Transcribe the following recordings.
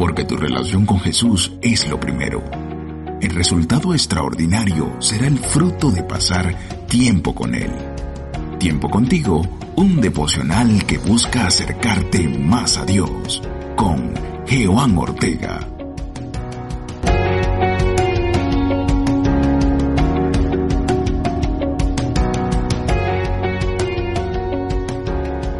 porque tu relación con Jesús es lo primero. El resultado extraordinario será el fruto de pasar tiempo con Él. Tiempo contigo, un devocional que busca acercarte más a Dios con Jehová Ortega.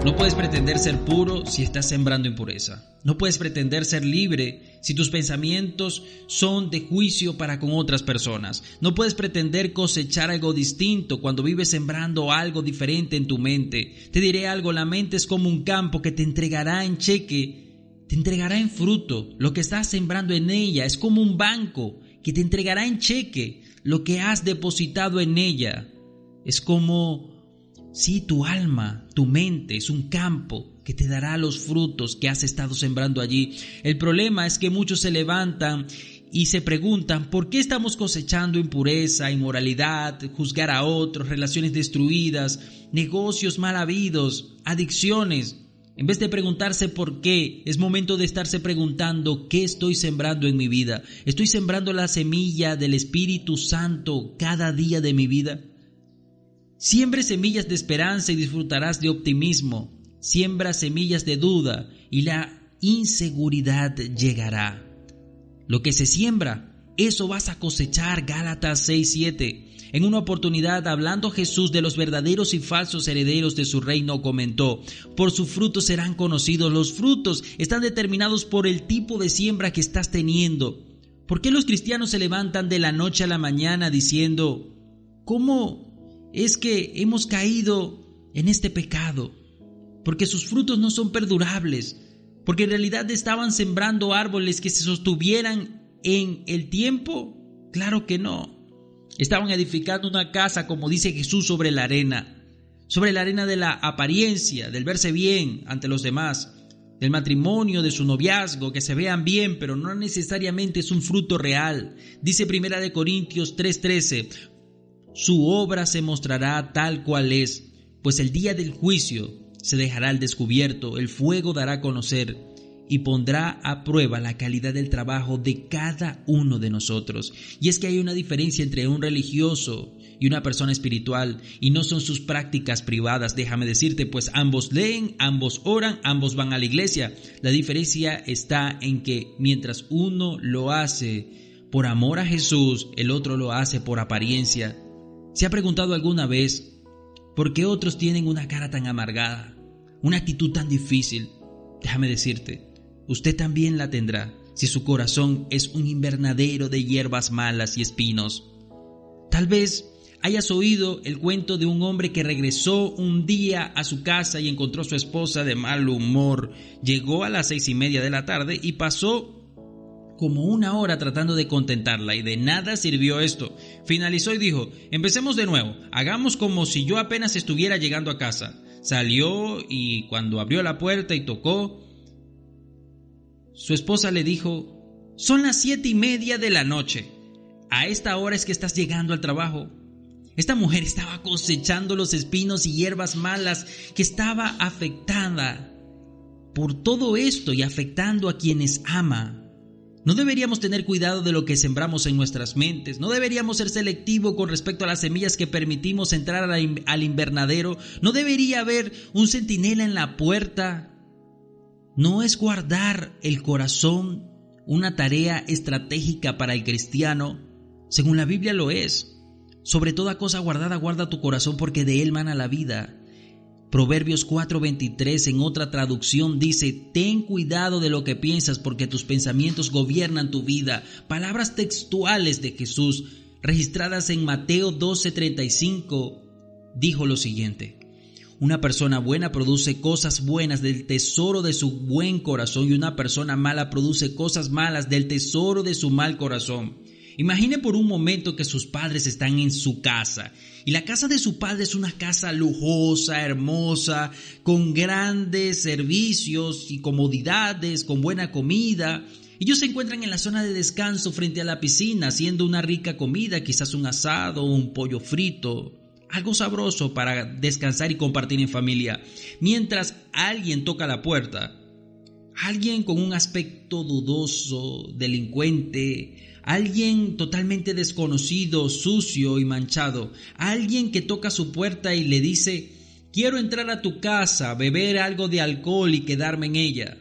No puedes pretender ser puro si estás sembrando impureza. No puedes pretender ser libre si tus pensamientos son de juicio para con otras personas. No puedes pretender cosechar algo distinto cuando vives sembrando algo diferente en tu mente. Te diré algo, la mente es como un campo que te entregará en cheque, te entregará en fruto. Lo que estás sembrando en ella es como un banco que te entregará en cheque lo que has depositado en ella. Es como Sí, tu alma, tu mente es un campo que te dará los frutos que has estado sembrando allí. El problema es que muchos se levantan y se preguntan por qué estamos cosechando impureza, inmoralidad, juzgar a otros, relaciones destruidas, negocios mal habidos, adicciones. En vez de preguntarse por qué, es momento de estarse preguntando qué estoy sembrando en mi vida. ¿Estoy sembrando la semilla del Espíritu Santo cada día de mi vida? Siembre semillas de esperanza y disfrutarás de optimismo. Siembra semillas de duda y la inseguridad llegará. Lo que se siembra, eso vas a cosechar. Gálatas 6:7. En una oportunidad, hablando Jesús de los verdaderos y falsos herederos de su reino, comentó, por sus frutos serán conocidos. Los frutos están determinados por el tipo de siembra que estás teniendo. ¿Por qué los cristianos se levantan de la noche a la mañana diciendo, ¿cómo es que hemos caído en este pecado, porque sus frutos no son perdurables, porque en realidad estaban sembrando árboles que se sostuvieran en el tiempo. Claro que no. Estaban edificando una casa, como dice Jesús, sobre la arena, sobre la arena de la apariencia, del verse bien ante los demás, del matrimonio, de su noviazgo, que se vean bien, pero no necesariamente es un fruto real. Dice Primera de Corintios 3:13, su obra se mostrará tal cual es, pues el día del juicio se dejará al descubierto, el fuego dará a conocer y pondrá a prueba la calidad del trabajo de cada uno de nosotros. Y es que hay una diferencia entre un religioso y una persona espiritual, y no son sus prácticas privadas, déjame decirte, pues ambos leen, ambos oran, ambos van a la iglesia. La diferencia está en que mientras uno lo hace por amor a Jesús, el otro lo hace por apariencia, ¿Se ha preguntado alguna vez por qué otros tienen una cara tan amargada, una actitud tan difícil? Déjame decirte, usted también la tendrá si su corazón es un invernadero de hierbas malas y espinos. Tal vez hayas oído el cuento de un hombre que regresó un día a su casa y encontró a su esposa de mal humor. Llegó a las seis y media de la tarde y pasó como una hora tratando de contentarla y de nada sirvió esto. Finalizó y dijo, empecemos de nuevo, hagamos como si yo apenas estuviera llegando a casa. Salió y cuando abrió la puerta y tocó, su esposa le dijo, son las siete y media de la noche. A esta hora es que estás llegando al trabajo. Esta mujer estaba cosechando los espinos y hierbas malas que estaba afectada por todo esto y afectando a quienes ama. No deberíamos tener cuidado de lo que sembramos en nuestras mentes, no deberíamos ser selectivos con respecto a las semillas que permitimos entrar al invernadero, no debería haber un centinela en la puerta. No es guardar el corazón una tarea estratégica para el cristiano, según la Biblia lo es. Sobre toda cosa guardada, guarda tu corazón porque de él mana la vida. Proverbios 4:23 en otra traducción dice, ten cuidado de lo que piensas porque tus pensamientos gobiernan tu vida. Palabras textuales de Jesús registradas en Mateo 12:35 dijo lo siguiente. Una persona buena produce cosas buenas del tesoro de su buen corazón y una persona mala produce cosas malas del tesoro de su mal corazón. Imagine por un momento que sus padres están en su casa y la casa de su padre es una casa lujosa, hermosa, con grandes servicios y comodidades, con buena comida. Ellos se encuentran en la zona de descanso frente a la piscina haciendo una rica comida, quizás un asado o un pollo frito, algo sabroso para descansar y compartir en familia. Mientras alguien toca la puerta, alguien con un aspecto dudoso, delincuente, alguien totalmente desconocido, sucio y manchado, alguien que toca su puerta y le dice, quiero entrar a tu casa, beber algo de alcohol y quedarme en ella.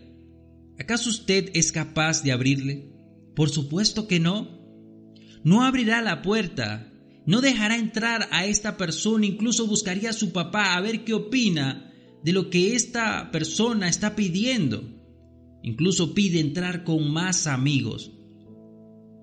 ¿Acaso usted es capaz de abrirle? Por supuesto que no. No abrirá la puerta, no dejará entrar a esta persona, incluso buscaría a su papá a ver qué opina de lo que esta persona está pidiendo. Incluso pide entrar con más amigos.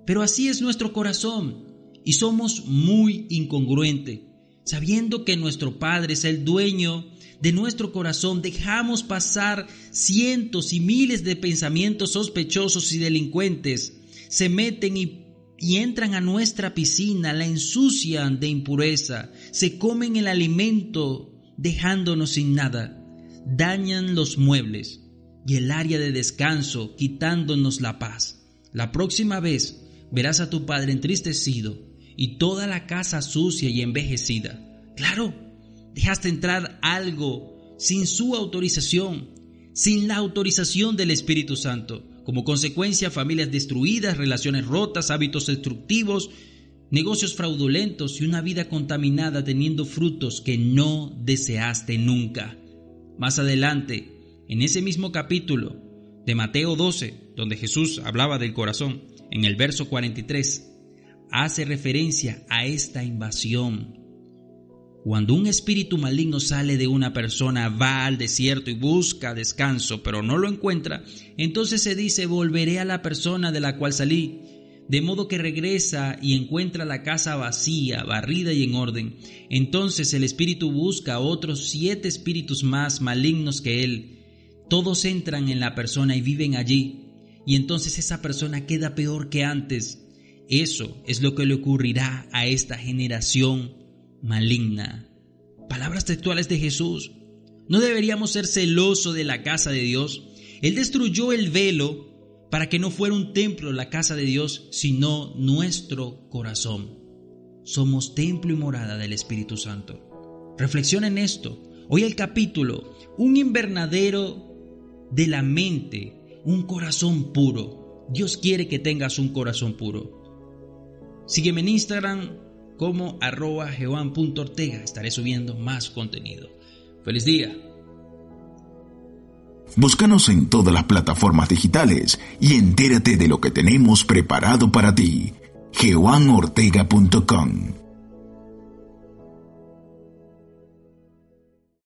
Pero así es nuestro corazón y somos muy incongruentes. Sabiendo que nuestro Padre es el dueño de nuestro corazón, dejamos pasar cientos y miles de pensamientos sospechosos y delincuentes. Se meten y, y entran a nuestra piscina, la ensucian de impureza, se comen el alimento dejándonos sin nada, dañan los muebles y el área de descanso, quitándonos la paz. La próxima vez verás a tu padre entristecido y toda la casa sucia y envejecida. Claro, dejaste entrar algo sin su autorización, sin la autorización del Espíritu Santo. Como consecuencia, familias destruidas, relaciones rotas, hábitos destructivos, negocios fraudulentos y una vida contaminada teniendo frutos que no deseaste nunca. Más adelante, en ese mismo capítulo de Mateo 12, donde Jesús hablaba del corazón, en el verso 43, hace referencia a esta invasión. Cuando un espíritu maligno sale de una persona, va al desierto y busca descanso, pero no lo encuentra, entonces se dice, volveré a la persona de la cual salí. De modo que regresa y encuentra la casa vacía, barrida y en orden. Entonces el espíritu busca a otros siete espíritus más malignos que él todos entran en la persona y viven allí, y entonces esa persona queda peor que antes. Eso es lo que le ocurrirá a esta generación maligna. Palabras textuales de Jesús. No deberíamos ser celosos de la casa de Dios. Él destruyó el velo para que no fuera un templo la casa de Dios, sino nuestro corazón. Somos templo y morada del Espíritu Santo. Reflexiona en esto. Hoy el capítulo, un invernadero de la mente un corazón puro. Dios quiere que tengas un corazón puro. Sígueme en Instagram como arroba. Estaré subiendo más contenido. Feliz día. Búscanos en todas las plataformas digitales y entérate de lo que tenemos preparado para ti. geoanortega.com